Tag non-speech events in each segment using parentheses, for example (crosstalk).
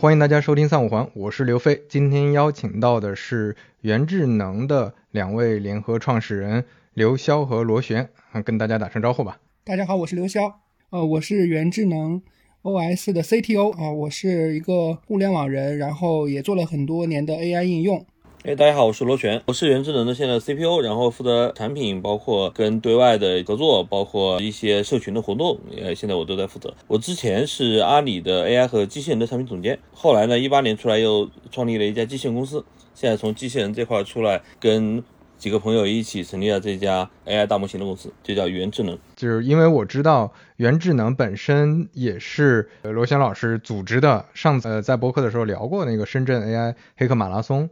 欢迎大家收听三五环，我是刘飞。今天邀请到的是元智能的两位联合创始人刘潇和罗旋，跟大家打声招呼吧。大家好，我是刘潇，呃，我是元智能 OS 的 CTO 啊，我是一个互联网人，然后也做了很多年的 AI 应用。哎，大家好，我是罗旋，我是元智能的现在 CPO，然后负责产品，包括跟对外的合作，包括一些社群的活动，呃，现在我都在负责。我之前是阿里的 AI 和机器人的产品总监，后来呢，一八年出来又创立了一家机器人公司，现在从机器人这块出来，跟几个朋友一起成立了这家 AI 大模型的公司，就叫元智能。就是因为我知道元智能本身也是罗翔老师组织的，上次在播客的时候聊过那个深圳 AI 黑客马拉松。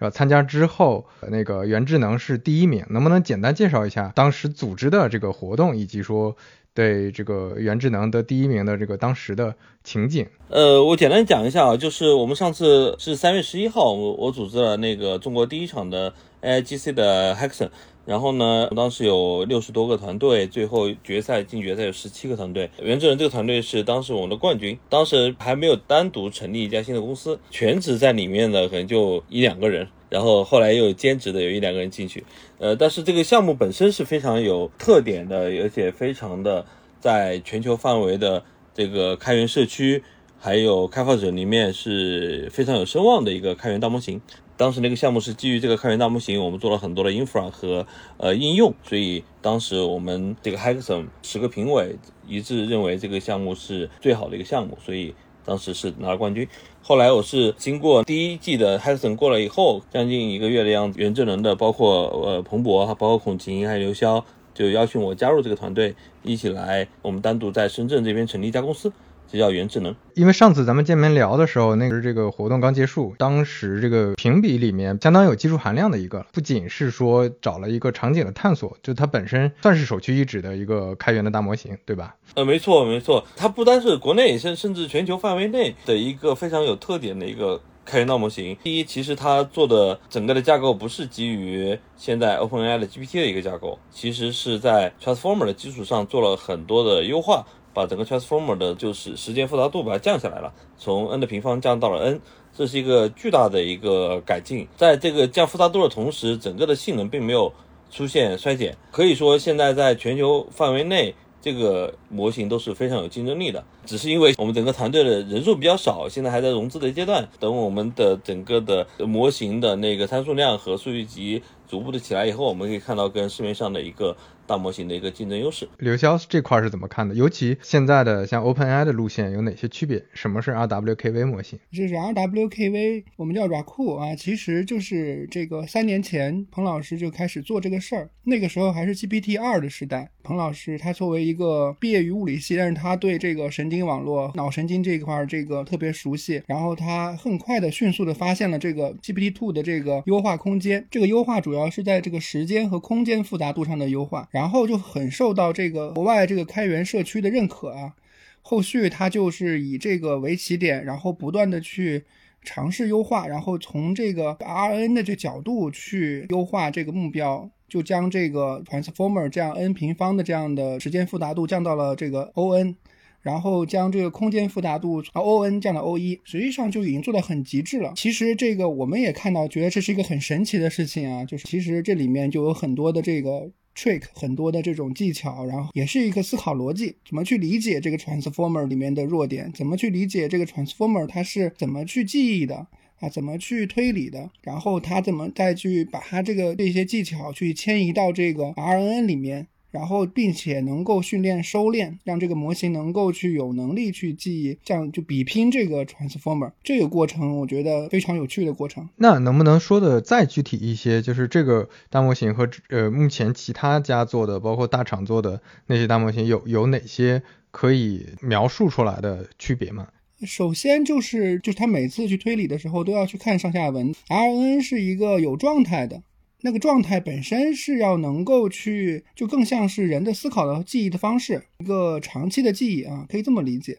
呃，参加之后，那个元智能是第一名，能不能简单介绍一下当时组织的这个活动，以及说对这个元智能的第一名的这个当时的情景？呃，我简单讲一下啊，就是我们上次是三月十一号，我我组织了那个中国第一场的 AIGC 的 Hackson，。然后呢，当时有六十多个团队，最后决赛进决赛有十七个团队。元智能这个团队是当时我们的冠军，当时还没有单独成立一家新的公司，全职在里面的可能就一两个人，然后后来又有兼职的有一两个人进去。呃，但是这个项目本身是非常有特点的，而且非常的在全球范围的这个开源社区还有开发者里面是非常有声望的一个开源大模型。当时那个项目是基于这个开源大模型，我们做了很多的 infra 和呃应用，所以当时我们这个 hackathon 十个评委一致认为这个项目是最好的一个项目，所以当时是拿了冠军。后来我是经过第一季的 hackathon 过了以后，将近一个月的样子，元智能的包括呃彭博，包括孔晴还有刘潇，就邀请我加入这个团队，一起来我们单独在深圳这边成立一家公司。这叫元智能，因为上次咱们见面聊的时候，那个这个活动刚结束，当时这个评比里面相当有技术含量的一个，不仅是说找了一个场景的探索，就它本身算是首屈一指的一个开源的大模型，对吧？呃，没错没错，它不单是国内甚甚至全球范围内的一个非常有特点的一个开源大模型。第一，其实它做的整个的架构不是基于现在 OpenAI 的 GPT 的一个架构，其实是在 Transformer 的基础上做了很多的优化。把整个 transformer 的就是时间复杂度把它降下来了，从 n 的平方降到了 n，这是一个巨大的一个改进。在这个降复杂度的同时，整个的性能并没有出现衰减，可以说现在在全球范围内，这个模型都是非常有竞争力的。只是因为我们整个团队的人数比较少，现在还在融资的阶段，等我们的整个的模型的那个参数量和数据集逐步的起来以后，我们可以看到跟市面上的一个。大模型的一个竞争优势，刘潇这块是怎么看的？尤其现在的像 OpenAI 的路线有哪些区别？什么是 RWKV 模型？这是 RWKV，我们叫 RACU 啊，其实就是这个三年前彭老师就开始做这个事儿，那个时候还是 GPT 二的时代。彭老师他作为一个毕业于物理系，但是他对这个神经网络、脑神经这一块这个特别熟悉，然后他很快的、迅速的发现了这个 GPT two 的这个优化空间。这个优化主要是在这个时间和空间复杂度上的优化。然然后就很受到这个国外这个开源社区的认可啊，后续他就是以这个为起点，然后不断的去尝试优化，然后从这个 RN 的这角度去优化这个目标，就将这个 transformer 这样 n 平方的这样的时间复杂度降到了这个 ON，然后将这个空间复杂度啊 ON 降到 O 一，实际上就已经做到很极致了。其实这个我们也看到，觉得这是一个很神奇的事情啊，就是其实这里面就有很多的这个。Trick 很多的这种技巧，然后也是一个思考逻辑，怎么去理解这个 transformer 里面的弱点，怎么去理解这个 transformer 它是怎么去记忆的啊，怎么去推理的，然后它怎么再去把它这个这些技巧去迁移到这个 RNN 里面。然后，并且能够训练收敛，让这个模型能够去有能力去记忆，这样就比拼这个 transformer 这个过程，我觉得非常有趣的过程。那能不能说的再具体一些？就是这个大模型和呃目前其他家做的，包括大厂做的那些大模型，有有哪些可以描述出来的区别吗？首先就是，就是他每次去推理的时候都要去看上下文。RNN 是一个有状态的。那个状态本身是要能够去，就更像是人的思考的记忆的方式，一个长期的记忆啊，可以这么理解。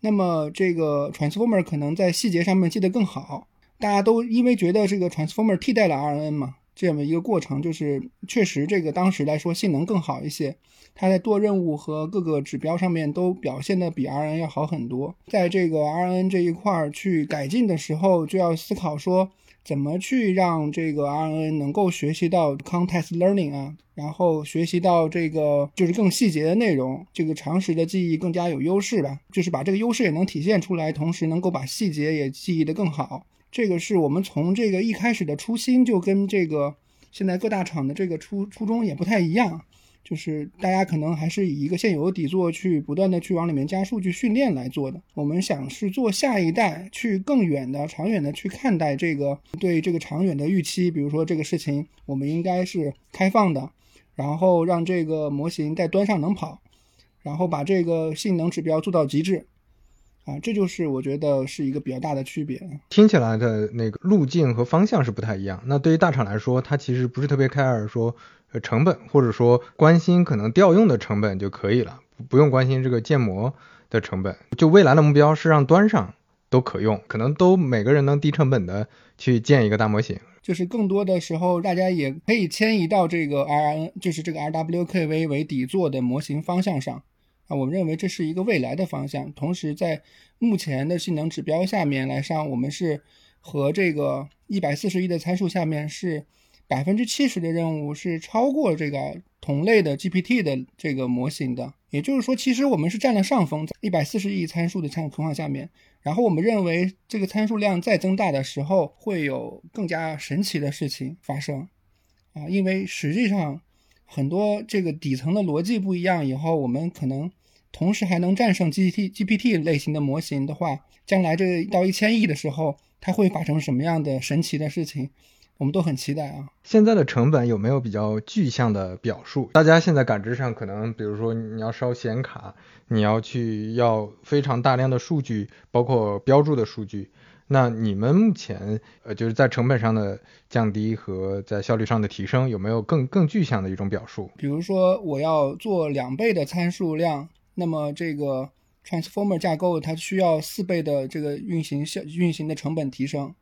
那么这个 transformer 可能在细节上面记得更好，大家都因为觉得这个 transformer 替代了 RNN 嘛，这么一个过程，就是确实这个当时来说性能更好一些，它在做任务和各个指标上面都表现的比 RN 要好很多。在这个 RN 这一块儿去改进的时候，就要思考说怎么去让这个 RNA 能够学习到 context learning 啊，然后学习到这个就是更细节的内容，这个常识的记忆更加有优势吧，就是把这个优势也能体现出来，同时能够把细节也记忆的更好。这个是我们从这个一开始的初心就跟这个现在各大厂的这个初初衷也不太一样，就是大家可能还是以一个现有的底座去不断的去往里面加数据训练来做的。我们想是做下一代，去更远的、长远的去看待这个对这个长远的预期。比如说这个事情，我们应该是开放的，然后让这个模型在端上能跑，然后把这个性能指标做到极致。啊，这就是我觉得是一个比较大的区别。听起来的那个路径和方向是不太一样。那对于大厂来说，它其实不是特别 care 说成本，或者说关心可能调用的成本就可以了，不用关心这个建模的成本。就未来的目标是让端上都可用，可能都每个人能低成本的去建一个大模型。就是更多的时候，大家也可以迁移到这个 RN，就是这个 RWKV 为底座的模型方向上。啊，我们认为这是一个未来的方向。同时，在目前的性能指标下面来上，我们是和这个一百四十亿的参数下面是百分之七十的任务是超过这个同类的 GPT 的这个模型的。也就是说，其实我们是占了上风，在一百四十亿参数的情况下面。然后我们认为，这个参数量再增大的时候，会有更加神奇的事情发生。啊，因为实际上很多这个底层的逻辑不一样以后，我们可能。同时还能战胜 GPT GPT 类型的模型的话，将来这到一千亿的时候，它会发生什么样的神奇的事情？我们都很期待啊！现在的成本有没有比较具象的表述？大家现在感知上可能，比如说你要烧显卡，你要去要非常大量的数据，包括标注的数据。那你们目前呃就是在成本上的降低和在效率上的提升，有没有更更具象的一种表述？比如说我要做两倍的参数量。那么这个 transformer 架构它需要四倍的这个运行效运行的成本提升，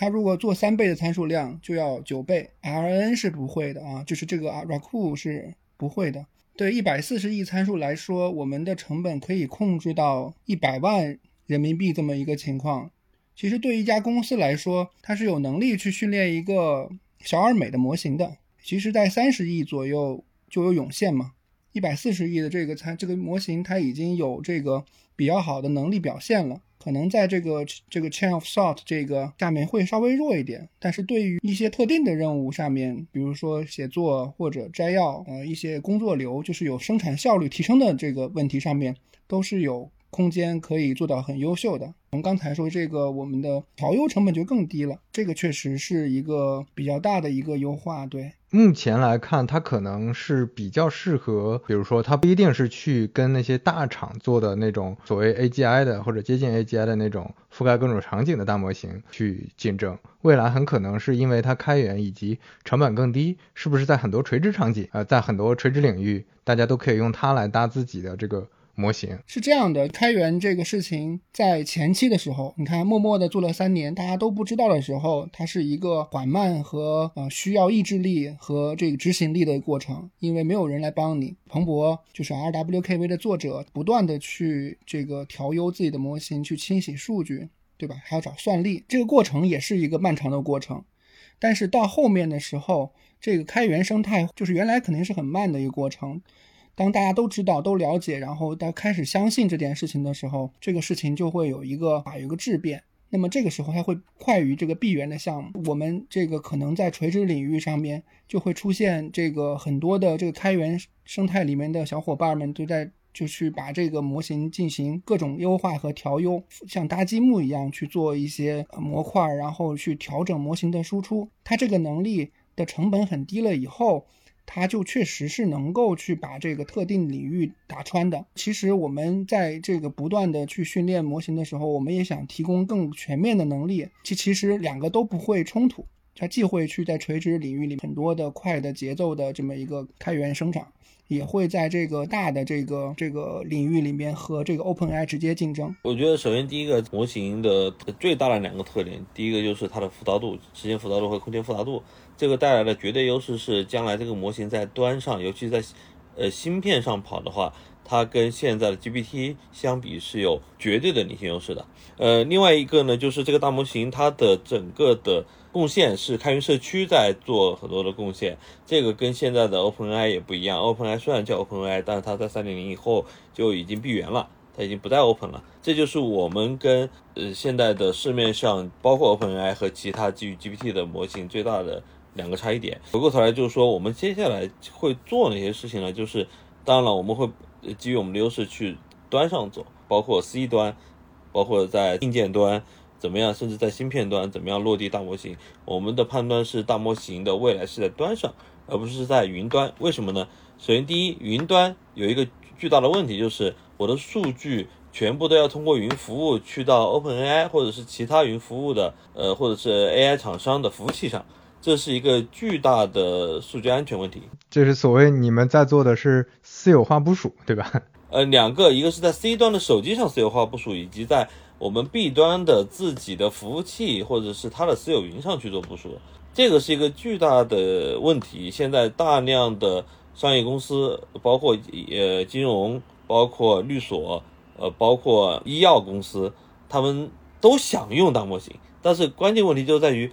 它如果做三倍的参数量就要九倍，RN 是不会的啊，就是这个 RACU 是不会的。对一百四十亿参数来说，我们的成本可以控制到一百万人民币这么一个情况。其实对一家公司来说，它是有能力去训练一个小而美的模型的。其实，在三十亿左右就有涌现嘛。一百四十亿的这个参这个模型，它已经有这个比较好的能力表现了。可能在这个这个 chain of thought 这个下面会稍微弱一点，但是对于一些特定的任务上面，比如说写作或者摘要，呃，一些工作流，就是有生产效率提升的这个问题上面，都是有空间可以做到很优秀的。从刚才说这个，我们的调优成本就更低了，这个确实是一个比较大的一个优化，对。目前来看，它可能是比较适合，比如说，它不一定是去跟那些大厂做的那种所谓 AGI 的或者接近 AGI 的那种覆盖各种场景的大模型去竞争。未来很可能是因为它开源以及成本更低，是不是在很多垂直场景，呃，在很多垂直领域，大家都可以用它来搭自己的这个。模型是这样的，开源这个事情在前期的时候，你看默默的做了三年，大家都不知道的时候，它是一个缓慢和呃需要意志力和这个执行力的过程，因为没有人来帮你。彭博就是 RWKV 的作者，不断的去这个调优自己的模型，去清洗数据，对吧？还要找算力，这个过程也是一个漫长的过程。但是到后面的时候，这个开源生态就是原来肯定是很慢的一个过程。当大家都知道、都了解，然后大家开始相信这件事情的时候，这个事情就会有一个啊，有一个质变。那么这个时候，它会快于这个闭源的项目。我们这个可能在垂直领域上面就会出现这个很多的这个开源生态里面的小伙伴们都在就去把这个模型进行各种优化和调优，像搭积木一样去做一些模块，然后去调整模型的输出。它这个能力的成本很低了以后。它就确实是能够去把这个特定领域打穿的。其实我们在这个不断的去训练模型的时候，我们也想提供更全面的能力。其其实两个都不会冲突，它既会去在垂直领域里很多的快的节奏的这么一个开源生长，也会在这个大的这个这个领域里面和这个 OpenAI 直接竞争。我觉得首先第一个模型的最大的两个特点，第一个就是它的复杂度，时间复杂度和空间复杂度，这个带来的绝对优势是将来这个模型在端上，尤其在呃芯片上跑的话。它跟现在的 GPT 相比是有绝对的领先优势的。呃，另外一个呢，就是这个大模型它的整个的贡献是开源社区在做很多的贡献，这个跟现在的 OpenAI 也不一样。OpenAI 虽然叫 OpenAI，但是它在三点零以后就已经闭源了，它已经不再 Open 了。这就是我们跟呃现在的市面上包括 OpenAI 和其他基于 GPT 的模型最大的两个差异点。回过头来就是说，我们接下来会做哪些事情呢？就是当然了，我们会。基于我们的优势去端上走，包括 C 端，包括在硬件端怎么样，甚至在芯片端怎么样落地大模型。我们的判断是大模型的未来是在端上，而不是在云端。为什么呢？首先，第一，云端有一个巨大的问题，就是我的数据全部都要通过云服务去到 OpenAI 或者是其他云服务的，呃，或者是 AI 厂商的服务器上。这是一个巨大的数据安全问题。这是所谓你们在做的是私有化部署，对吧？呃，两个，一个是在 C 端的手机上私有化部署，以及在我们 B 端的自己的服务器或者是它的私有云上去做部署。这个是一个巨大的问题。现在大量的商业公司，包括呃金融，包括律所，呃，包括医药公司，他们都想用大模型，但是关键问题就在于。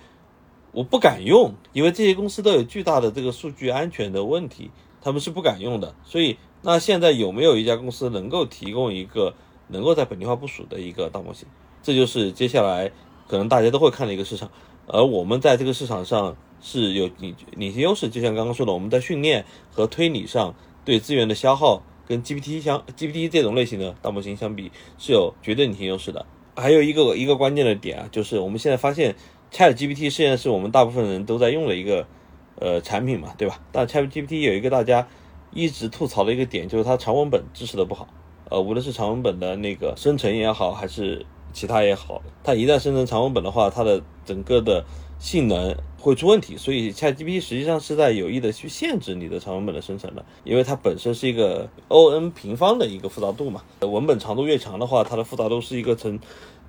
我不敢用，因为这些公司都有巨大的这个数据安全的问题，他们是不敢用的。所以，那现在有没有一家公司能够提供一个能够在本地化部署的一个大模型？这就是接下来可能大家都会看的一个市场。而我们在这个市场上是有领领先优势，就像刚刚说的，我们在训练和推理上对资源的消耗跟 GPT 相 GPT 这种类型的大模型相比是有绝对领先优势的。还有一个一个关键的点啊，就是我们现在发现。ChatGPT 现在是我们大部分人都在用的一个呃产品嘛，对吧？但 ChatGPT 有一个大家一直吐槽的一个点，就是它长文本支持的不好。呃，无论是长文本的那个生成也好，还是其他也好，它一旦生成长文本的话，它的整个的性能会出问题。所以 ChatGPT 实际上是在有意的去限制你的长文本的生成的，因为它本身是一个 O(n) 平方的一个复杂度嘛。文本长度越长的话，它的复杂度是一个呈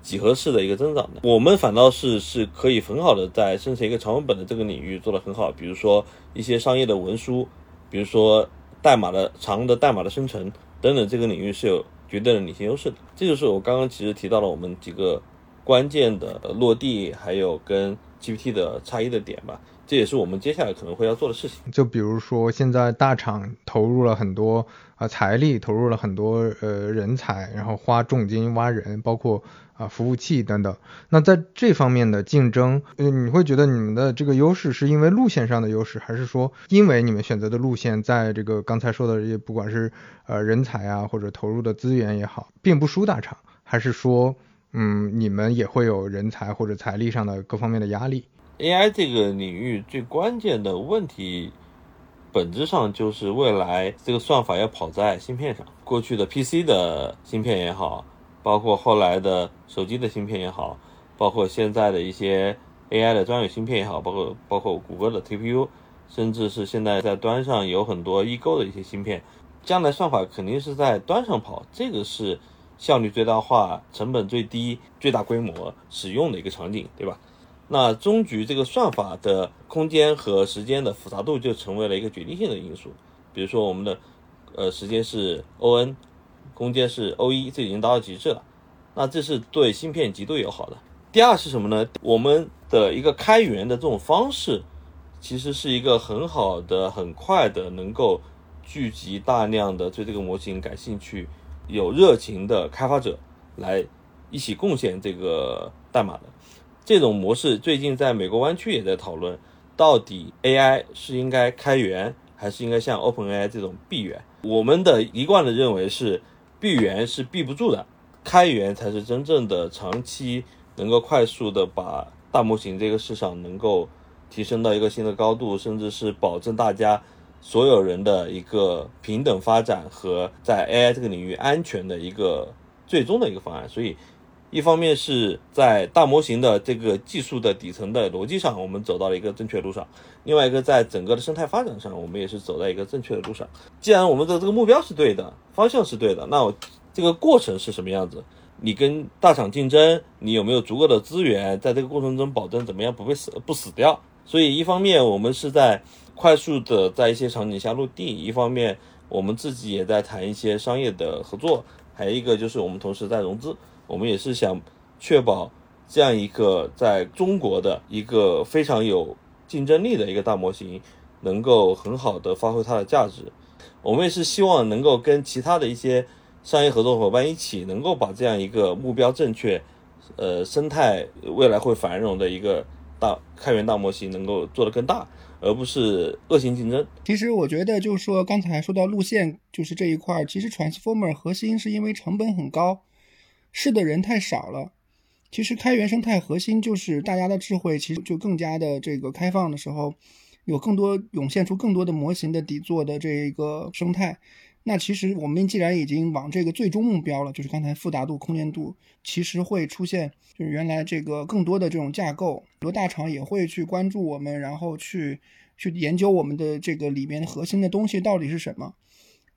几何式的一个增长的，我们反倒是是可以很好的在生成一个长文本的这个领域做得很好，比如说一些商业的文书，比如说代码的长的代码的生成等等，这个领域是有绝对的领先优势的。这就是我刚刚其实提到了我们几个关键的落地，还有跟 GPT 的差异的点吧。这也是我们接下来可能会要做的事情。就比如说，现在大厂投入了很多啊财力，投入了很多呃人才，然后花重金挖人，包括啊服务器等等。那在这方面的竞争，嗯，你会觉得你们的这个优势是因为路线上的优势，还是说因为你们选择的路线在这个刚才说的这些，不管是呃人才啊或者投入的资源也好，并不输大厂，还是说嗯你们也会有人才或者财力上的各方面的压力？AI 这个领域最关键的问题，本质上就是未来这个算法要跑在芯片上。过去的 PC 的芯片也好，包括后来的手机的芯片也好，包括现在的一些 AI 的专有芯片也好，包括包括谷歌的 TPU，甚至是现在在端上有很多异构的一些芯片，将来算法肯定是在端上跑，这个是效率最大化、成本最低、最大规模使用的一个场景，对吧？那终局这个算法的空间和时间的复杂度就成为了一个决定性的因素。比如说我们的呃时间是 O(n)，空间是 O(1)，这已经达到极致了。那这是对芯片极度友好的。第二是什么呢？我们的一个开源的这种方式，其实是一个很好的、很快的，能够聚集大量的对这个模型感兴趣、有热情的开发者来一起贡献这个代码的。这种模式最近在美国湾区也在讨论，到底 AI 是应该开源，还是应该像 OpenAI 这种闭源？我们的一贯的认为是闭源是闭不住的，开源才是真正的长期能够快速的把大模型这个市场能够提升到一个新的高度，甚至是保证大家所有人的一个平等发展和在 AI 这个领域安全的一个最终的一个方案。所以。一方面是在大模型的这个技术的底层的逻辑上，我们走到了一个正确路上；另外一个在整个的生态发展上，我们也是走在一个正确的路上。既然我们的这个目标是对的，方向是对的，那我这个过程是什么样子？你跟大厂竞争，你有没有足够的资源，在这个过程中保证怎么样不被死不死掉？所以一方面我们是在快速的在一些场景下落地，一方面我们自己也在谈一些商业的合作，还有一个就是我们同时在融资。我们也是想确保这样一个在中国的一个非常有竞争力的一个大模型，能够很好的发挥它的价值。我们也是希望能够跟其他的一些商业合作伙伴一起，能够把这样一个目标正确、呃生态未来会繁荣的一个大开源大模型能够做得更大，而不是恶性竞争。其实我觉得就是说，刚才说到路线，就是这一块儿，其实 Transformer 核心是因为成本很高。是的人太少了，其实开源生态核心就是大家的智慧，其实就更加的这个开放的时候，有更多涌现出更多的模型的底座的这个生态。那其实我们既然已经往这个最终目标了，就是刚才复杂度、空间度，其实会出现就是原来这个更多的这种架构，很多大厂也会去关注我们，然后去去研究我们的这个里面核心的东西到底是什么。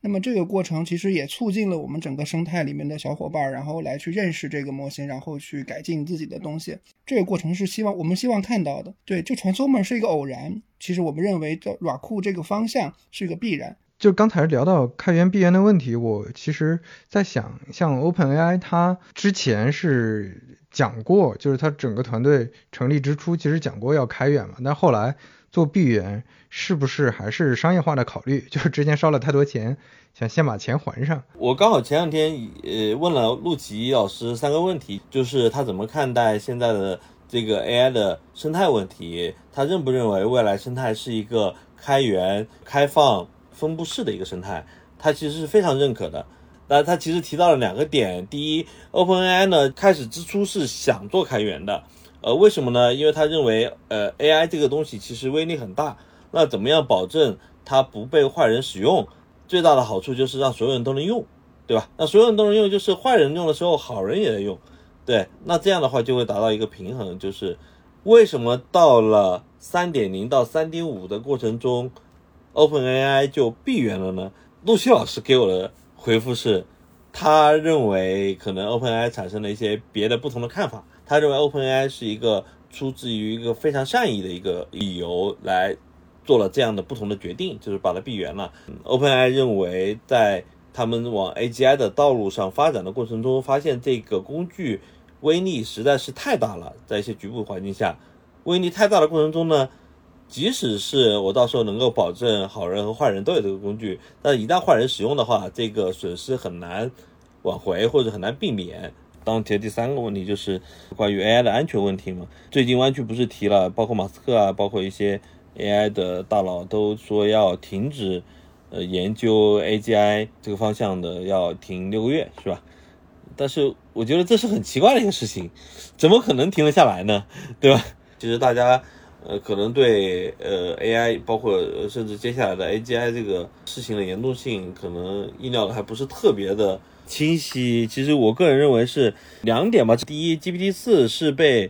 那么这个过程其实也促进了我们整个生态里面的小伙伴，然后来去认识这个模型，然后去改进自己的东西。这个过程是希望我们希望看到的。对，就 transformer 是一个偶然，其实我们认为的软库这个方向是一个必然。就刚才聊到开源闭源的问题，我其实在想，像 OpenAI 它之前是讲过，就是它整个团队成立之初其实讲过要开源嘛，但后来。做闭源是不是还是商业化的考虑？(laughs) 就是之前烧了太多钱，想先把钱还上。我刚好前两天呃问了陆琪老师三个问题，就是他怎么看待现在的这个 AI 的生态问题？他认不认为未来生态是一个开源、开放、分布式的一个生态？他其实是非常认可的。那他其实提到了两个点：第一，OpenAI 呢开始之初是想做开源的。呃，为什么呢？因为他认为，呃，AI 这个东西其实威力很大。那怎么样保证它不被坏人使用？最大的好处就是让所有人都能用，对吧？那所有人都能用，就是坏人用的时候，好人也在用，对。那这样的话就会达到一个平衡。就是为什么到了三点零到三点五的过程中，OpenAI 就闭源了呢？陆西老师给我的回复是，他认为可能 OpenAI 产生了一些别的不同的看法。他认为 OpenAI 是一个出自于一个非常善意的一个理由来做了这样的不同的决定，就是把它闭源了。OpenAI 认为，在他们往 AGI 的道路上发展的过程中，发现这个工具威力实在是太大了，在一些局部环境下，威力太大的过程中呢，即使是我到时候能够保证好人和坏人都有这个工具，但一旦坏人使用的话，这个损失很难挽回或者很难避免。当提的第三个问题就是关于 AI 的安全问题嘛？最近湾区不是提了，包括马斯克啊，包括一些 AI 的大佬都说要停止呃研究 AGI 这个方向的，要停六个月，是吧？但是我觉得这是很奇怪的一个事情，怎么可能停得下来呢？对吧？其实大家呃可能对呃 AI 包括甚至接下来的 AGI 这个事情的严重性，可能意料的还不是特别的。清晰，其实我个人认为是两点吧。第一，GPT 四是被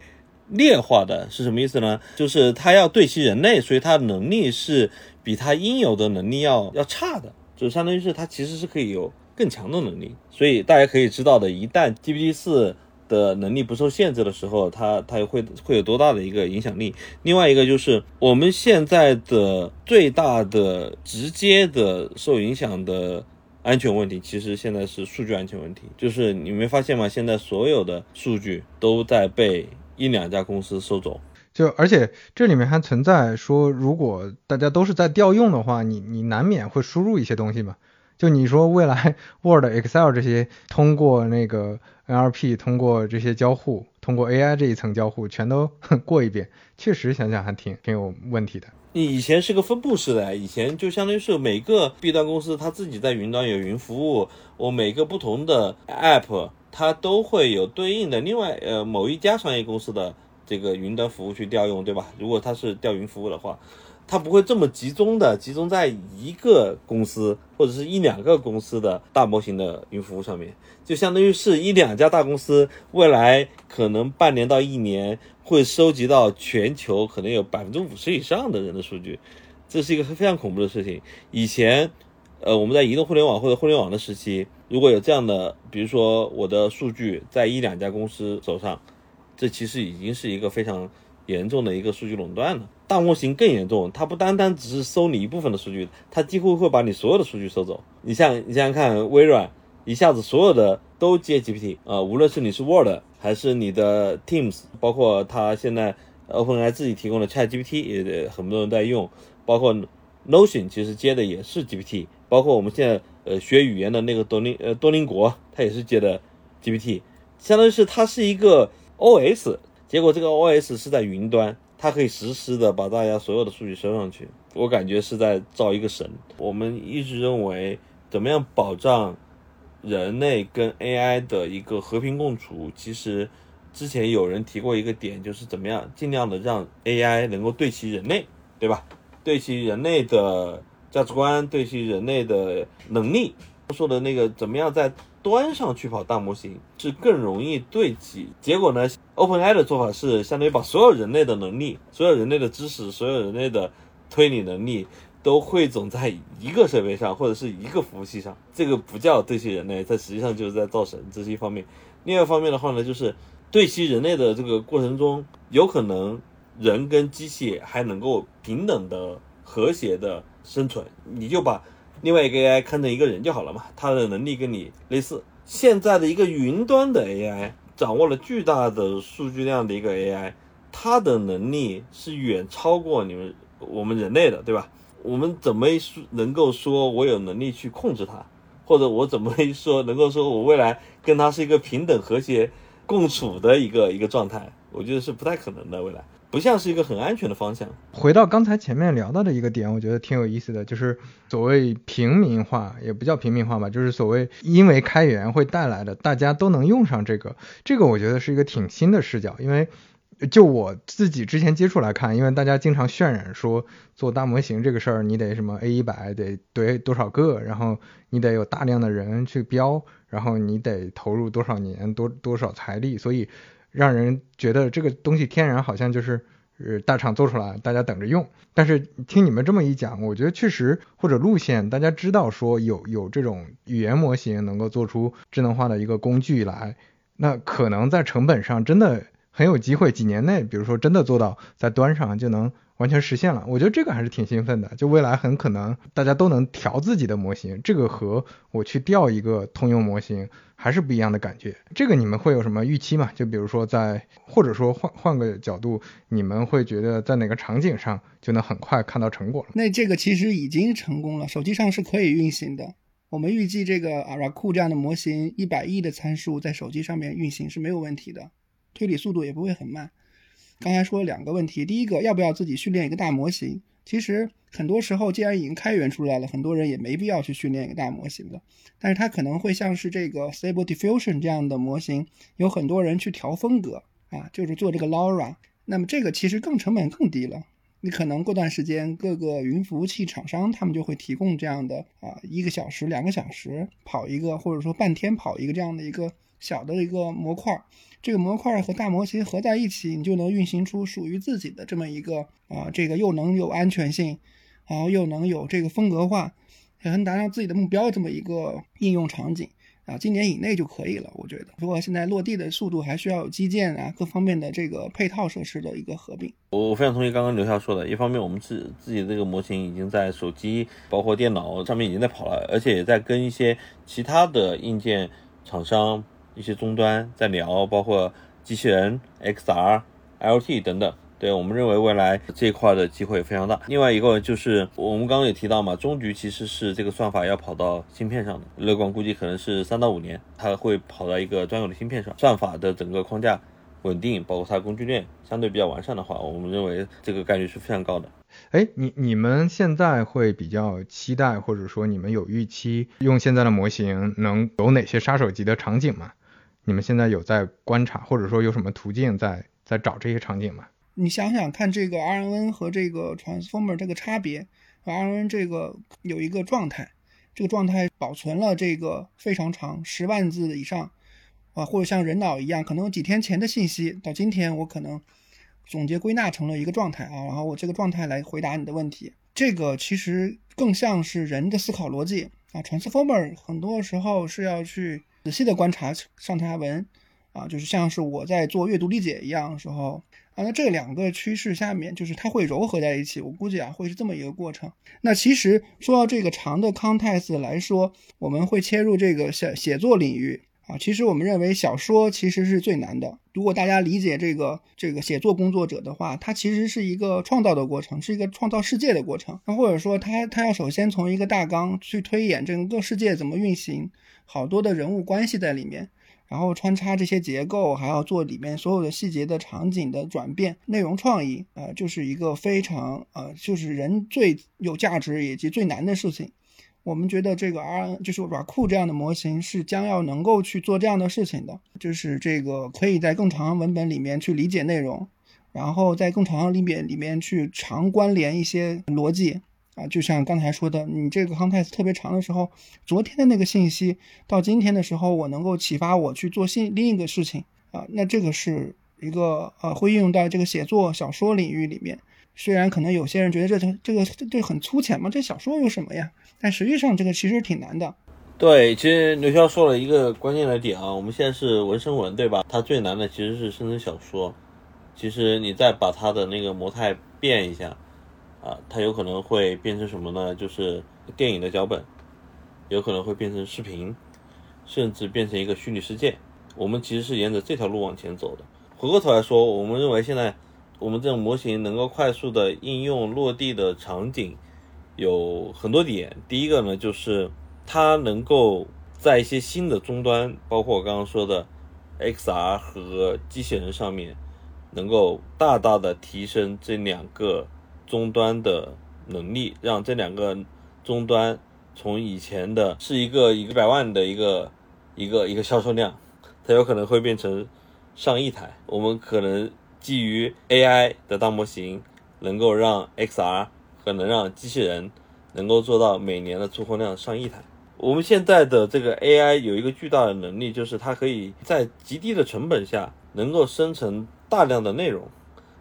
劣化的，是什么意思呢？就是它要对齐人类，所以它能力是比它应有的能力要要差的，就相当于是它其实是可以有更强的能力。所以大家可以知道的，一旦 GPT 四的能力不受限制的时候，它它会会有多大的一个影响力。另外一个就是我们现在的最大的直接的受影响的。安全问题其实现在是数据安全问题，就是你没发现吗？现在所有的数据都在被一两家公司收走，就而且这里面还存在说，如果大家都是在调用的话，你你难免会输入一些东西嘛。就你说未来 (laughs) Word、Excel 这些通过那个 NLP，通过这些交互，通过 AI 这一层交互，全都 (laughs) 过一遍，确实想想还挺挺有问题的。你以前是个分布式的，以前就相当于是每个 B 端公司它自己在云端有云服务，我每个不同的 App 它都会有对应的另外呃某一家商业公司的这个云端服务去调用，对吧？如果它是调云服务的话，它不会这么集中的集中在一个公司或者是一两个公司的大模型的云服务上面，就相当于是一两家大公司未来可能半年到一年会收集到全球可能有百分之五十以上的人的数据，这是一个非常恐怖的事情。以前，呃，我们在移动互联网或者互联网的时期，如果有这样的，比如说我的数据在一两家公司手上，这其实已经是一个非常严重的一个数据垄断了。大模型更严重，它不单单只是收你一部分的数据，它几乎会把你所有的数据收走。你像你想想看，微软一下子所有的都接 GPT 啊，无论是你是 Word 还是你的 Teams，包括它现在 OpenAI 自己提供的 ChatGPT 也很多人在用，包括 Notion 其实接的也是 GPT，包括我们现在呃学语言的那个多邻呃多邻国，它也是接的 GPT，相当于是它是一个 OS，结果这个 OS 是在云端。它可以实时的把大家所有的数据收上去，我感觉是在造一个神。我们一直认为，怎么样保障人类跟 AI 的一个和平共处？其实之前有人提过一个点，就是怎么样尽量的让 AI 能够对齐人类，对吧？对齐人类的价值观，对齐人类的能力。说的那个怎么样在端上去跑大模型是更容易对齐？结果呢？OpenAI 的做法是相当于把所有人类的能力、所有人类的知识、所有人类的推理能力都汇总在一个设备上或者是一个服务器上。这个不叫对齐人类，它实际上就是在造神，这是一方面。另外一方面的话呢，就是对齐人类的这个过程中，有可能人跟机器还能够平等的、和谐的生存，你就把。另外一个 AI 看成一个人就好了嘛，它的能力跟你类似。现在的一个云端的 AI，掌握了巨大的数据量的一个 AI，它的能力是远超过你们我们人类的，对吧？我们怎么能够说我有能力去控制它，或者我怎么一说能够说我未来跟它是一个平等和谐共处的一个一个状态？我觉得是不太可能的，未来。不像是一个很安全的方向。回到刚才前面聊到的一个点，我觉得挺有意思的，就是所谓平民化，也不叫平民化吧，就是所谓因为开源会带来的，大家都能用上这个，这个我觉得是一个挺新的视角。因为就我自己之前接触来看，因为大家经常渲染说做大模型这个事儿，你得什么 A 一百得堆多少个，然后你得有大量的人去标，然后你得投入多少年多多少财力，所以。让人觉得这个东西天然好像就是呃大厂做出来，大家等着用。但是听你们这么一讲，我觉得确实或者路线，大家知道说有有这种语言模型能够做出智能化的一个工具来，那可能在成本上真的很有机会，几年内，比如说真的做到在端上就能。完全实现了，我觉得这个还是挺兴奋的。就未来很可能大家都能调自己的模型，这个和我去调一个通用模型还是不一样的感觉。这个你们会有什么预期吗？就比如说在，或者说换换个角度，你们会觉得在哪个场景上就能很快看到成果了？那这个其实已经成功了，手机上是可以运行的。我们预计这个 a r a k u 这样的模型，一百亿的参数在手机上面运行是没有问题的，推理速度也不会很慢。刚才说两个问题，第一个要不要自己训练一个大模型？其实很多时候，既然已经开源出来了，很多人也没必要去训练一个大模型了。但是它可能会像是这个 Stable Diffusion 这样的模型，有很多人去调风格啊，就是做这个 Laura。那么这个其实更成本更低了。你可能过段时间，各个云服务器厂商他们就会提供这样的啊，一个小时、两个小时跑一个，或者说半天跑一个这样的一个小的一个模块。这个模块和大模型合在一起，你就能运行出属于自己的这么一个啊，这个又能有安全性，然后又能有这个风格化，也能达到自己的目标这么一个应用场景啊，今年以内就可以了。我觉得，不过现在落地的速度还需要有基建啊各方面的这个配套设施的一个合并。我非常同意刚刚刘校说的，一方面我们自自己这个模型已经在手机包括电脑上面已经在跑了，而且也在跟一些其他的硬件厂商。一些终端在聊，包括机器人、XR、LT 等等。对我们认为未来这一块的机会非常大。另外一个就是我们刚刚也提到嘛，终局其实是这个算法要跑到芯片上的，乐观估计可能是三到五年，它会跑到一个专有的芯片上。算法的整个框架稳定，包括它工具链相对比较完善的话，我们认为这个概率是非常高的。哎，你你们现在会比较期待，或者说你们有预期用现在的模型能有哪些杀手级的场景吗？你们现在有在观察，或者说有什么途径在在找这些场景吗？你想想看，这个 RNN 和这个 Transformer 这个差别，RNN 这个有一个状态，这个状态保存了这个非常长，十万字以上，啊，或者像人脑一样，可能几天前的信息，到今天我可能总结归纳成了一个状态啊，然后我这个状态来回答你的问题，这个其实更像是人的思考逻辑啊，Transformer 很多时候是要去仔细的观察上下文。啊，就是像是我在做阅读理解一样的时候啊，那这两个趋势下面，就是它会糅合在一起。我估计啊，会是这么一个过程。那其实说到这个长的 context 来说，我们会切入这个写写作领域啊。其实我们认为小说其实是最难的。如果大家理解这个这个写作工作者的话，它其实是一个创造的过程，是一个创造世界的过程。那或者说他他要首先从一个大纲去推演整个世界怎么运行，好多的人物关系在里面。然后穿插这些结构，还要做里面所有的细节的场景的转变，内容创意，呃，就是一个非常呃，就是人最有价值以及最难的事情。我们觉得这个 R 就是 Raku 这样的模型是将要能够去做这样的事情的，就是这个可以在更长文本里面去理解内容，然后在更长里面里面去长关联一些逻辑。啊，就像刚才说的，你这个 context 特别长的时候，昨天的那个信息到今天的时候，我能够启发我去做新另一个事情啊，那这个是一个呃，会应用到这个写作小说领域里面。虽然可能有些人觉得这这个这很粗浅嘛，这小说有什么呀？但实际上这个其实挺难的。对，其实刘潇说了一个关键的点啊，我们现在是文生文对吧？它最难的其实是生成小说。其实你再把它的那个模态变一下。啊，它有可能会变成什么呢？就是电影的脚本，有可能会变成视频，甚至变成一个虚拟世界。我们其实是沿着这条路往前走的。回过头来说，我们认为现在我们这种模型能够快速的应用落地的场景有很多点。第一个呢，就是它能够在一些新的终端，包括我刚刚说的 XR 和机器人上面，能够大大的提升这两个。终端的能力，让这两个终端从以前的是一个一个百万的一个一个一个销售量，它有可能会变成上亿台。我们可能基于 AI 的大模型，能够让 XR 可能让机器人能够做到每年的出货量上亿台。我们现在的这个 AI 有一个巨大的能力，就是它可以在极低的成本下能够生成大量的内容，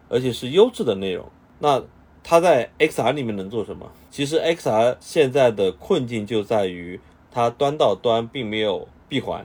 而且是优质的内容。那它在 XR 里面能做什么？其实 XR 现在的困境就在于它端到端并没有闭环，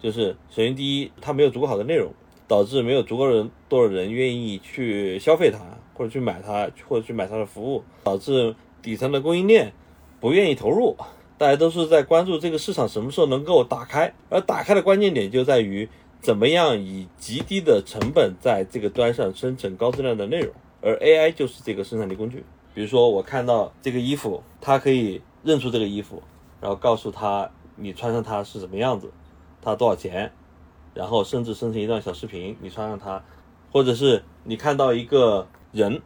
就是首先第一，它没有足够好的内容，导致没有足够人多的人愿意去消费它，或者去买它，或者去买它的服务，导致底层的供应链不愿意投入，大家都是在关注这个市场什么时候能够打开，而打开的关键点就在于怎么样以极低的成本在这个端上生成高质量的内容。而 AI 就是这个生产力工具。比如说，我看到这个衣服，它可以认出这个衣服，然后告诉他你穿上它是什么样子，它多少钱，然后甚至生成一段小视频，你穿上它，或者是你看到一个人，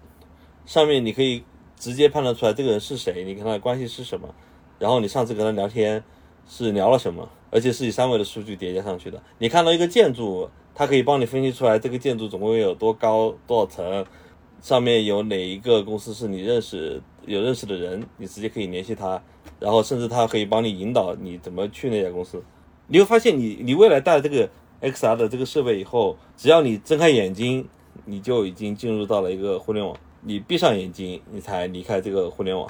上面你可以直接判断出来这个人是谁，你跟他的关系是什么，然后你上次跟他聊天是聊了什么，而且是以三维的数据叠加上去的。你看到一个建筑，它可以帮你分析出来这个建筑总共有多高、多少层。上面有哪一个公司是你认识有认识的人，你直接可以联系他，然后甚至他可以帮你引导你怎么去那家公司。你会发现，你你未来带这个 XR 的这个设备以后，只要你睁开眼睛，你就已经进入到了一个互联网；你闭上眼睛，你才离开这个互联网。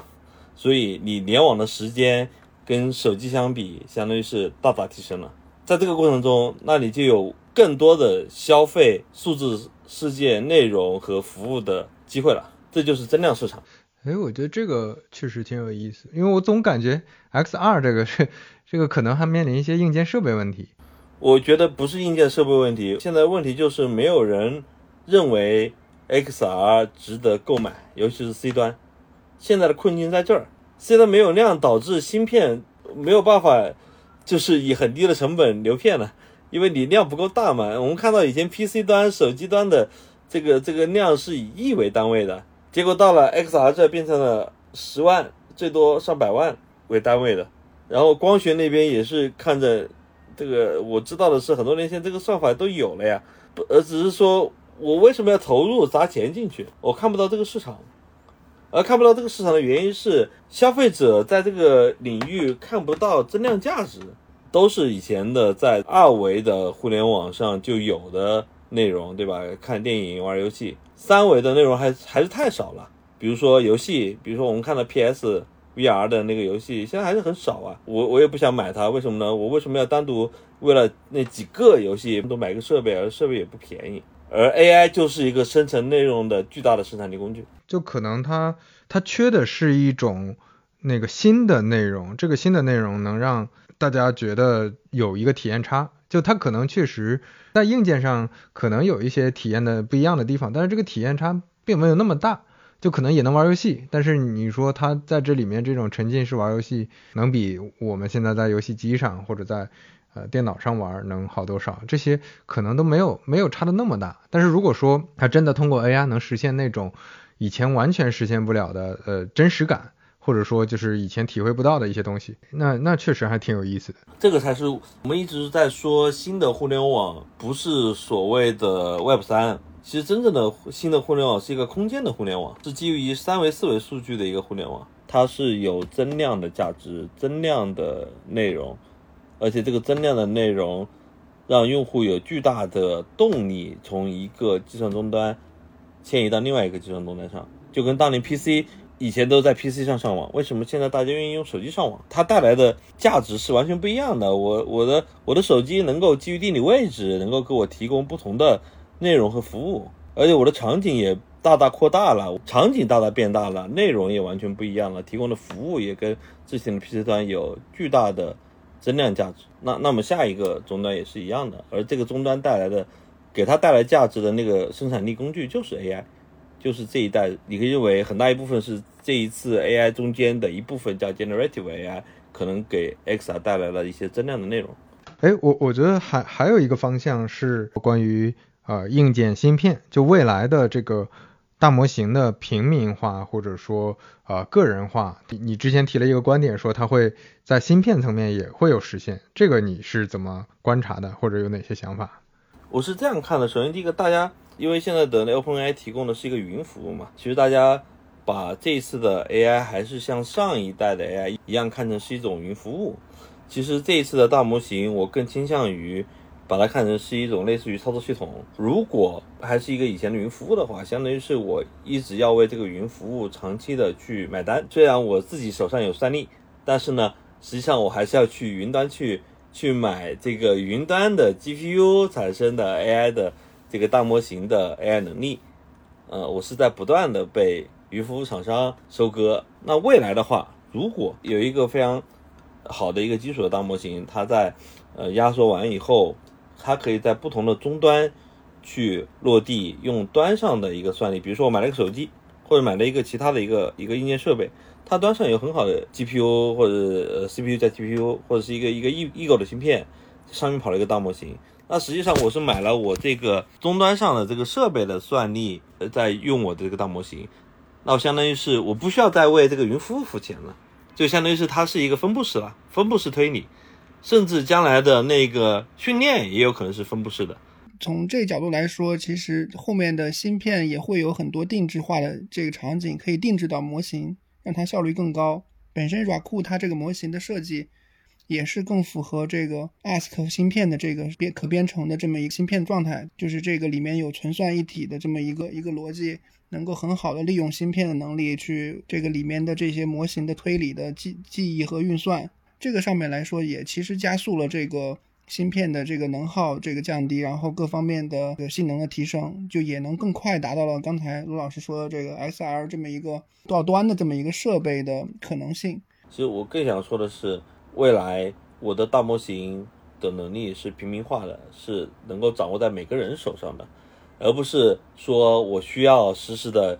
所以你联网的时间跟手机相比，相当于是大大提升了。在这个过程中，那你就有更多的消费数字。世界内容和服务的机会了，这就是增量市场。哎，我觉得这个确实挺有意思，因为我总感觉 XR 这个是这个可能还面临一些硬件设备问题。我觉得不是硬件设备问题，现在问题就是没有人认为 XR 值得购买，尤其是 C 端。现在的困境在这儿，C 端没有量，导致芯片没有办法，就是以很低的成本流片了。因为你量不够大嘛，我们看到以前 PC 端、手机端的这个这个量是以亿为单位的，结果到了 XR 这变成了十万，最多上百万为单位的。然后光学那边也是看着这个，我知道的是很多年前这个算法都有了呀，不，而只是说我为什么要投入砸钱进去？我看不到这个市场，而看不到这个市场的原因是消费者在这个领域看不到增量价值，都是以前的在二维的互联网上就有的内容，对吧？看电影、玩游戏，三维的内容还还是太少了。比如说游戏，比如说我们看到 PS VR 的那个游戏，现在还是很少啊。我我也不想买它，为什么呢？我为什么要单独为了那几个游戏都买个设备？而设备也不便宜。而 AI 就是一个生成内容的巨大的生产力工具，就可能它它缺的是一种那个新的内容，这个新的内容能让大家觉得有一个体验差，就它可能确实在硬件上可能有一些体验的不一样的地方，但是这个体验差并没有那么大，就可能也能玩游戏，但是你说它在这里面这种沉浸式玩游戏，能比我们现在在游戏机上或者在呃，电脑上玩能好多少？这些可能都没有没有差的那么大。但是如果说它真的通过 AI 能实现那种以前完全实现不了的呃真实感，或者说就是以前体会不到的一些东西，那那确实还挺有意思的。这个才是我们一直在说新的互联网，不是所谓的 Web 三。其实真正的新的互联网是一个空间的互联网，是基于三维、四维数据的一个互联网，它是有增量的价值、增量的内容。而且这个增量的内容，让用户有巨大的动力从一个计算终端迁移到另外一个计算终端上，就跟当年 PC 以前都在 PC 上上网，为什么现在大家愿意用手机上网？它带来的价值是完全不一样的。我我的我的手机能够基于地理位置，能够给我提供不同的内容和服务，而且我的场景也大大扩大了，场景大大变大了，内容也完全不一样了，提供的服务也跟之前的 PC 端有巨大的。增量价值，那那么下一个终端也是一样的，而这个终端带来的，给它带来价值的那个生产力工具就是 AI，就是这一代，你可以认为很大一部分是这一次 AI 中间的一部分叫 generative AI，可能给 XR 带来了一些增量的内容。哎，我我觉得还还有一个方向是关于呃硬件芯片，就未来的这个。大模型的平民化或者说呃个人化，你之前提了一个观点，说它会在芯片层面也会有实现，这个你是怎么观察的，或者有哪些想法？我是这样看的，首先第一个，大家因为现在的 OpenAI 提供的是一个云服务嘛，其实大家把这一次的 AI 还是像上一代的 AI 一样看成是一种云服务。其实这一次的大模型，我更倾向于。把它看成是一种类似于操作系统。如果还是一个以前的云服务的话，相当于是我一直要为这个云服务长期的去买单。虽然我自己手上有算力，但是呢，实际上我还是要去云端去去买这个云端的 GPU 产生的 AI 的这个大模型的 AI 能力。呃，我是在不断的被云服务厂商收割。那未来的话，如果有一个非常好的一个基础的大模型，它在呃压缩完以后。它可以在不同的终端去落地，用端上的一个算力，比如说我买了一个手机，或者买了一个其他的一个一个硬件设备，它端上有很好的 GPU 或者呃 CPU 加 GPU，或者是一个一个异异构的芯片，上面跑了一个大模型。那实际上我是买了我这个终端上的这个设备的算力，呃在用我的这个大模型，那我相当于是我不需要再为这个云服务付钱了，就相当于是它是一个分布式了，分布式推理。甚至将来的那个训练也有可能是分布式的。从这个角度来说，其实后面的芯片也会有很多定制化的这个场景，可以定制到模型，让它效率更高。本身 RACOO 它这个模型的设计也是更符合这个 ASK 芯片的这个编可编程的这么一个芯片状态，就是这个里面有存算一体的这么一个一个逻辑，能够很好的利用芯片的能力去这个里面的这些模型的推理的记记忆和运算。这个上面来说，也其实加速了这个芯片的这个能耗这个降低，然后各方面的性能的提升，就也能更快达到了刚才卢老师说的这个 SR 这么一个多少端的这么一个设备的可能性。其实我更想说的是，未来我的大模型的能力是平民化的，是能够掌握在每个人手上的，而不是说我需要实时的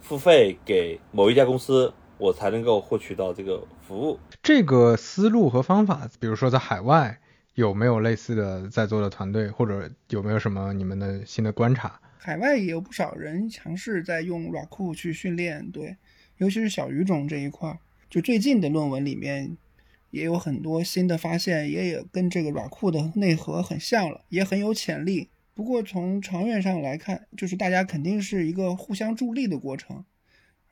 付费给某一家公司。我才能够获取到这个服务。这个思路和方法，比如说在海外有没有类似的在座的团队，或者有没有什么你们的新的观察？海外也有不少人尝试在用 RACOO 去训练，对，尤其是小语种这一块。就最近的论文里面也有很多新的发现，也也跟这个 RACOO 的内核很像了，也很有潜力。不过从长远上来看，就是大家肯定是一个互相助力的过程，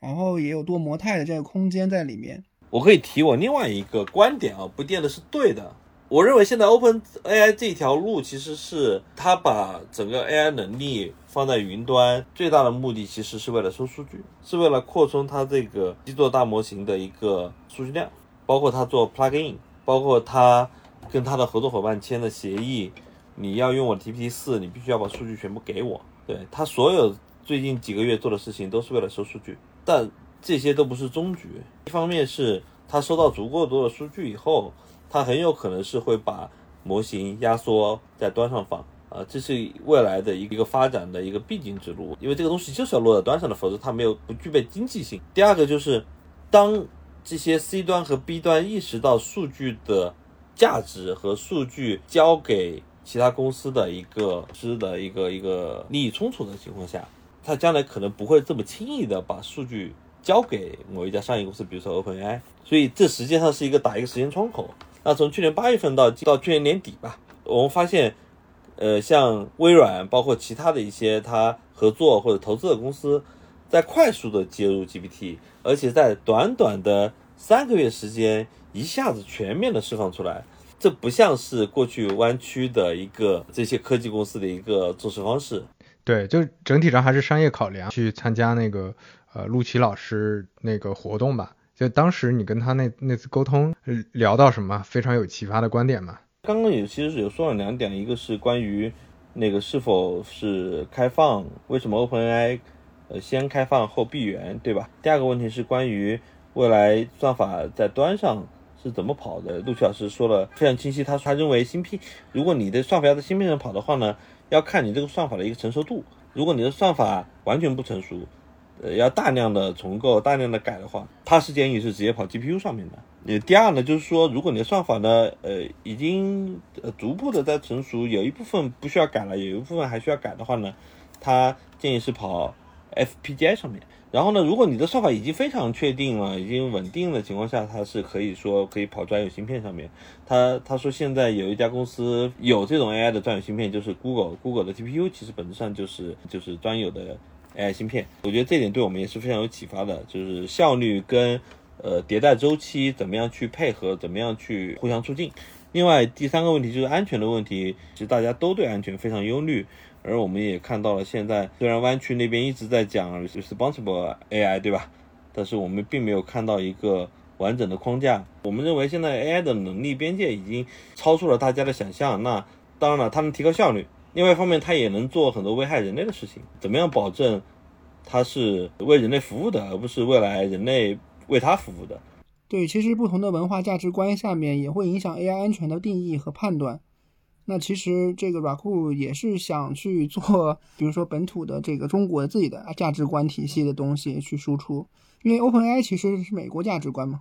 然后也有多模态的这个空间在里面。我可以提我另外一个观点啊，不见得是对的。我认为现在 Open AI 这条路其实是它把整个 AI 能力放在云端，最大的目的其实是为了收数据，是为了扩充它这个基座大模型的一个数据量，包括它做 plugin，包括它跟它的合作伙伴签的协议，你要用我 TPT 四，你必须要把数据全部给我。对它所有最近几个月做的事情都是为了收数据，但这些都不是终局。一方面是它收到足够多的数据以后。它很有可能是会把模型压缩在端上放啊，这是未来的一个发展的一个必经之路，因为这个东西就是要落在端上的，否则它没有不具备经济性。第二个就是，当这些 C 端和 B 端意识到数据的价值和数据交给其他公司的一个之的一个一个利益冲突的情况下，它将来可能不会这么轻易的把数据交给某一家商业公司，比如说 OpenAI。所以这实际上是一个打一个时间窗口。那从去年八月份到到去年年底吧，我们发现，呃，像微软，包括其他的一些它合作或者投资的公司，在快速的接入 GPT，而且在短短的三个月时间，一下子全面的释放出来。这不像是过去弯曲的一个这些科技公司的一个做事方式。对，就整体上还是商业考量去参加那个呃陆琪老师那个活动吧。就当时你跟他那那次沟通聊到什么非常有启发的观点吗？刚刚也其实有说了两点，一个是关于那个是否是开放，为什么 OpenAI 呃先开放后闭源，对吧？第二个问题是关于未来算法在端上是怎么跑的。陆琪老师说了非常清晰，他他认为芯片，如果你的算法要在芯片上跑的话呢，要看你这个算法的一个成熟度。如果你的算法完全不成熟。呃，要大量的重构、大量的改的话，他是建议是直接跑 GPU 上面的。呃，第二呢，就是说，如果你的算法呢，呃，已经呃逐步的在成熟，有一部分不需要改了，有一部分还需要改的话呢，他建议是跑 FPGA 上面。然后呢，如果你的算法已经非常确定了、已经稳定的情况下，它是可以说可以跑专有芯片上面。他他说现在有一家公司有这种 AI 的专有芯片，就是 Google，Google 的 TPU 其实本质上就是就是专有的。AI 芯片，我觉得这点对我们也是非常有启发的，就是效率跟呃迭代周期怎么样去配合，怎么样去互相促进。另外第三个问题就是安全的问题，其实大家都对安全非常忧虑，而我们也看到了现在虽然湾区那边一直在讲 responsible AI，对吧？但是我们并没有看到一个完整的框架。我们认为现在 AI 的能力边界已经超出了大家的想象。那当然了，它能提高效率。另外一方面，它也能做很多危害人类的事情。怎么样保证它是为人类服务的，而不是未来人类为它服务的？对，其实不同的文化价值观下面也会影响 AI 安全的定义和判断。那其实这个 Raku 也是想去做，比如说本土的这个中国自己的价值观体系的东西去输出，因为 OpenAI 其实是美国价值观嘛，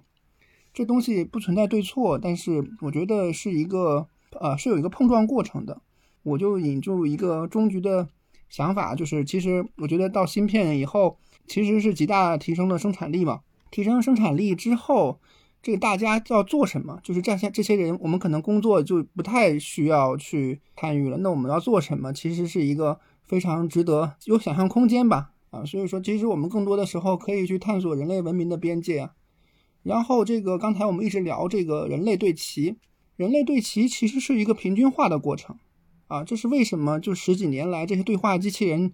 这东西不存在对错，但是我觉得是一个呃是有一个碰撞过程的。我就引入一个终局的想法，就是其实我觉得到芯片以后，其实是极大提升了生产力嘛。提升生产力之后，这个大家要做什么？就是这些这些人，我们可能工作就不太需要去参与了。那我们要做什么？其实是一个非常值得有想象空间吧。啊，所以说，其实我们更多的时候可以去探索人类文明的边界啊。然后这个刚才我们一直聊这个人类对齐，人类对齐其实是一个平均化的过程。啊，这是为什么？就十几年来，这些对话机器人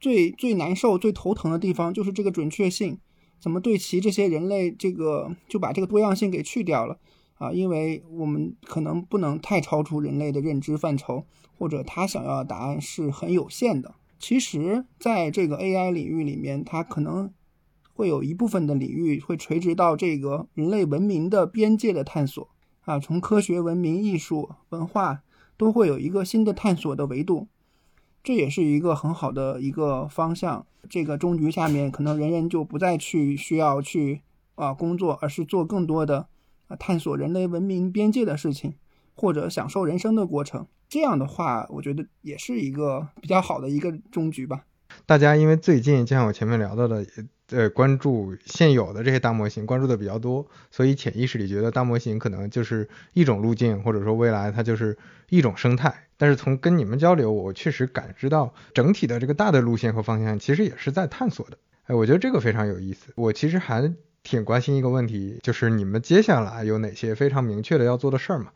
最最难受、最头疼的地方，就是这个准确性。怎么对齐这些人类？这个就把这个多样性给去掉了啊！因为我们可能不能太超出人类的认知范畴，或者他想要的答案是很有限的。其实，在这个 AI 领域里面，它可能会有一部分的领域会垂直到这个人类文明的边界的探索啊，从科学、文明、艺术、文化。都会有一个新的探索的维度，这也是一个很好的一个方向。这个终局下面，可能人人就不再去需要去啊工作，而是做更多的啊探索人类文明边界的事情，或者享受人生的过程。这样的话，我觉得也是一个比较好的一个终局吧。大家因为最近就像我前面聊到的，呃关注现有的这些大模型关注的比较多，所以潜意识里觉得大模型可能就是一种路径，或者说未来它就是一种生态。但是从跟你们交流，我确实感知到整体的这个大的路线和方向其实也是在探索的。哎，我觉得这个非常有意思。我其实还挺关心一个问题，就是你们接下来有哪些非常明确的要做的事儿嘛？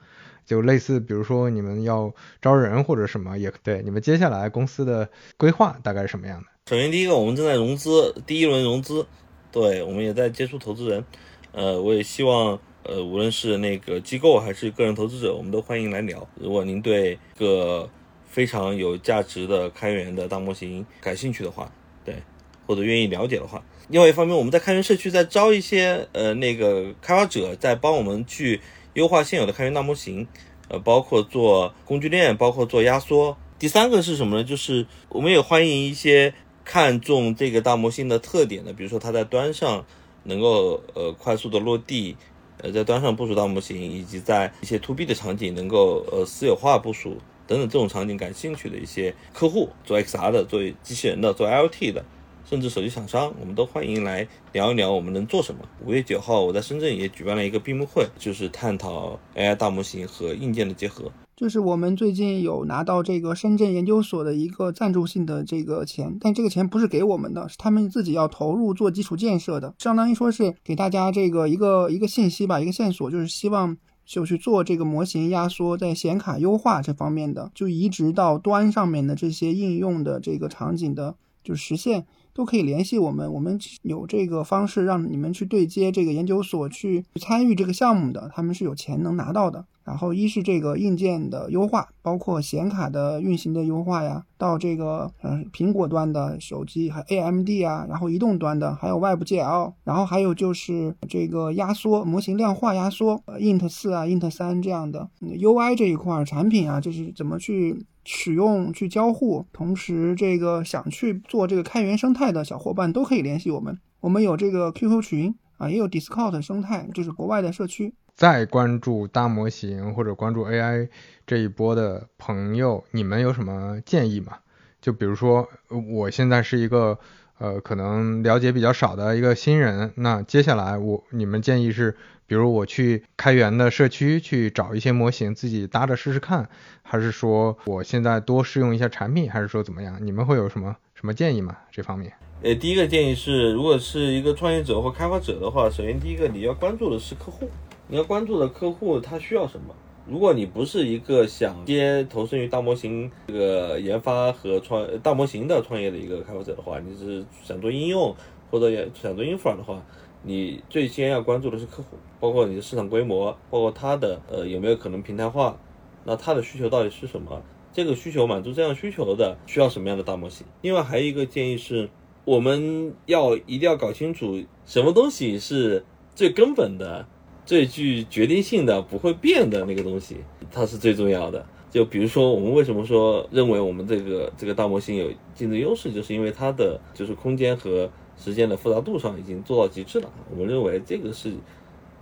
就类似，比如说你们要招人或者什么，也对你们接下来公司的规划大概是什么样的？首先，第一个，我们正在融资，第一轮融资，对我们也在接触投资人。呃，我也希望，呃，无论是那个机构还是个人投资者，我们都欢迎来聊。如果您对一个非常有价值的开源的大模型感兴趣的话，对，或者愿意了解的话，另外一方面，我们在开源社区在招一些呃那个开发者，在帮我们去。优化现有的开源大模型，呃，包括做工具链，包括做压缩。第三个是什么呢？就是我们也欢迎一些看重这个大模型的特点的，比如说它在端上能够呃快速的落地，呃，在端上部署大模型，以及在一些 to B 的场景能够呃私有化部署等等这种场景感兴趣的一些客户，做 XR 的，做机器人的，做 IoT 的。甚至手机厂商，我们都欢迎来聊一聊我们能做什么。五月九号，我在深圳也举办了一个闭幕会，就是探讨 AI 大模型和硬件的结合。就是我们最近有拿到这个深圳研究所的一个赞助性的这个钱，但这个钱不是给我们的，是他们自己要投入做基础建设的，相当于说是给大家这个一个一个信息吧，一个线索，就是希望就去做这个模型压缩，在显卡优化这方面的，就移植到端上面的这些应用的这个场景的，就实现。都可以联系我们，我们有这个方式让你们去对接这个研究所去参与这个项目的，他们是有钱能拿到的。然后一是这个硬件的优化，包括显卡的运行的优化呀，到这个呃苹果端的手机和 AMD 啊，然后移动端的还有外部 GL，然后还有就是这个压缩模型量化压缩，呃 int 四啊 int 三这样的 UI 这一块产品啊，就是怎么去。使用去交互，同时这个想去做这个开源生态的小伙伴都可以联系我们。我们有这个 QQ 群啊，也有 Discord 生态，就是国外的社区。在关注大模型或者关注 AI 这一波的朋友，你们有什么建议吗？就比如说，我现在是一个呃可能了解比较少的一个新人，那接下来我你们建议是？比如我去开源的社区去找一些模型，自己搭着试试看，还是说我现在多试用一下产品，还是说怎么样？你们会有什么什么建议吗？这方面？呃，第一个建议是，如果是一个创业者或开发者的话，首先第一个你要关注的是客户，你要关注的客户他需要什么。如果你不是一个想接投身于大模型这个研发和创大模型的创业的一个开发者的话，你是想做应用或者想做 infra 的话。你最先要关注的是客户，包括你的市场规模，包括他的呃有没有可能平台化，那他的需求到底是什么？这个需求满足这样需求的需要什么样的大模型？另外还有一个建议是，我们要一定要搞清楚什么东西是最根本的、最具决定性的、不会变的那个东西，它是最重要的。就比如说，我们为什么说认为我们这个这个大模型有竞争优势，就是因为它的就是空间和。时间的复杂度上已经做到极致了，我们认为这个是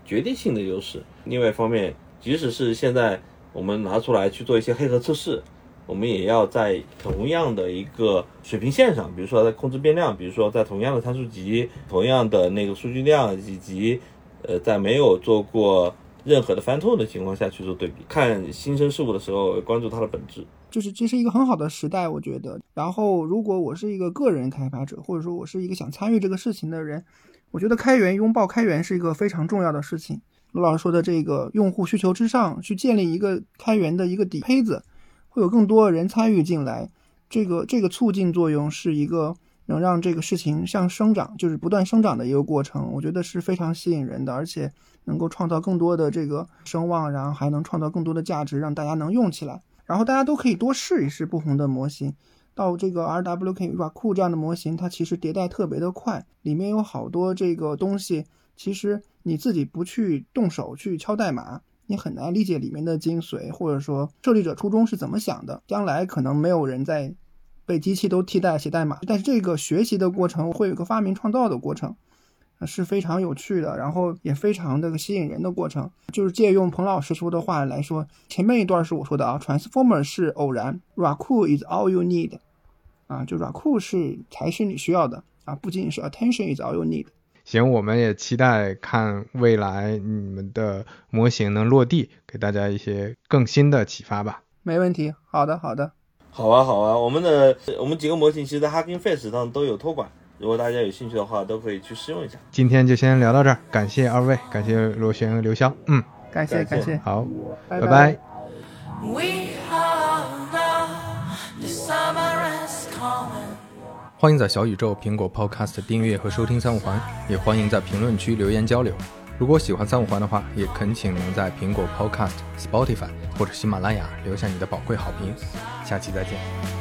决定性的优势。另外一方面，即使是现在我们拿出来去做一些黑盒测试，我们也要在同样的一个水平线上，比如说在控制变量，比如说在同样的参数集、同样的那个数据量，以及呃在没有做过任何的翻透的情况下去做对比，看新生事物的时候关注它的本质。就是这是一个很好的时代，我觉得。然后，如果我是一个个人开发者，或者说我是一个想参与这个事情的人，我觉得开源拥抱开源是一个非常重要的事情。罗老师说的这个用户需求之上去建立一个开源的一个底胚子，会有更多人参与进来，这个这个促进作用是一个能让这个事情像生长，就是不断生长的一个过程。我觉得是非常吸引人的，而且能够创造更多的这个声望，然后还能创造更多的价值，让大家能用起来。然后大家都可以多试一试不同的模型，到这个 RWK Raku 这样的模型，它其实迭代特别的快，里面有好多这个东西，其实你自己不去动手去敲代码，你很难理解里面的精髓，或者说设计者初衷是怎么想的。将来可能没有人在被机器都替代写代码，但是这个学习的过程会有个发明创造的过程。是非常有趣的，然后也非常的吸引人的过程。就是借用彭老师说的话来说，前面一段是我说的啊，transformer 是偶然，raku is all you need，啊，就 raku 是才是你需要的啊，不仅仅是 attention is all you need。行，我们也期待看未来你们的模型能落地，给大家一些更新的启发吧。没问题，好的，好的。好啊，好啊，我们的我们几个模型其实，在 Hugging Face 上都有托管，如果大家有兴趣的话，都可以去试用一下。今天就先聊到这儿，感谢二位，感谢罗旋、刘潇，嗯，感谢感谢，好，拜拜拜 We are love, the summer is coming. 欢迎在小宇宙、苹果 Podcast 订阅和收听三五环，也欢迎在评论区留言交流。如果喜欢三五环的话，也恳请能在苹果 Podcast、Spotify 或者喜马拉雅留下你的宝贵好评。下期再见。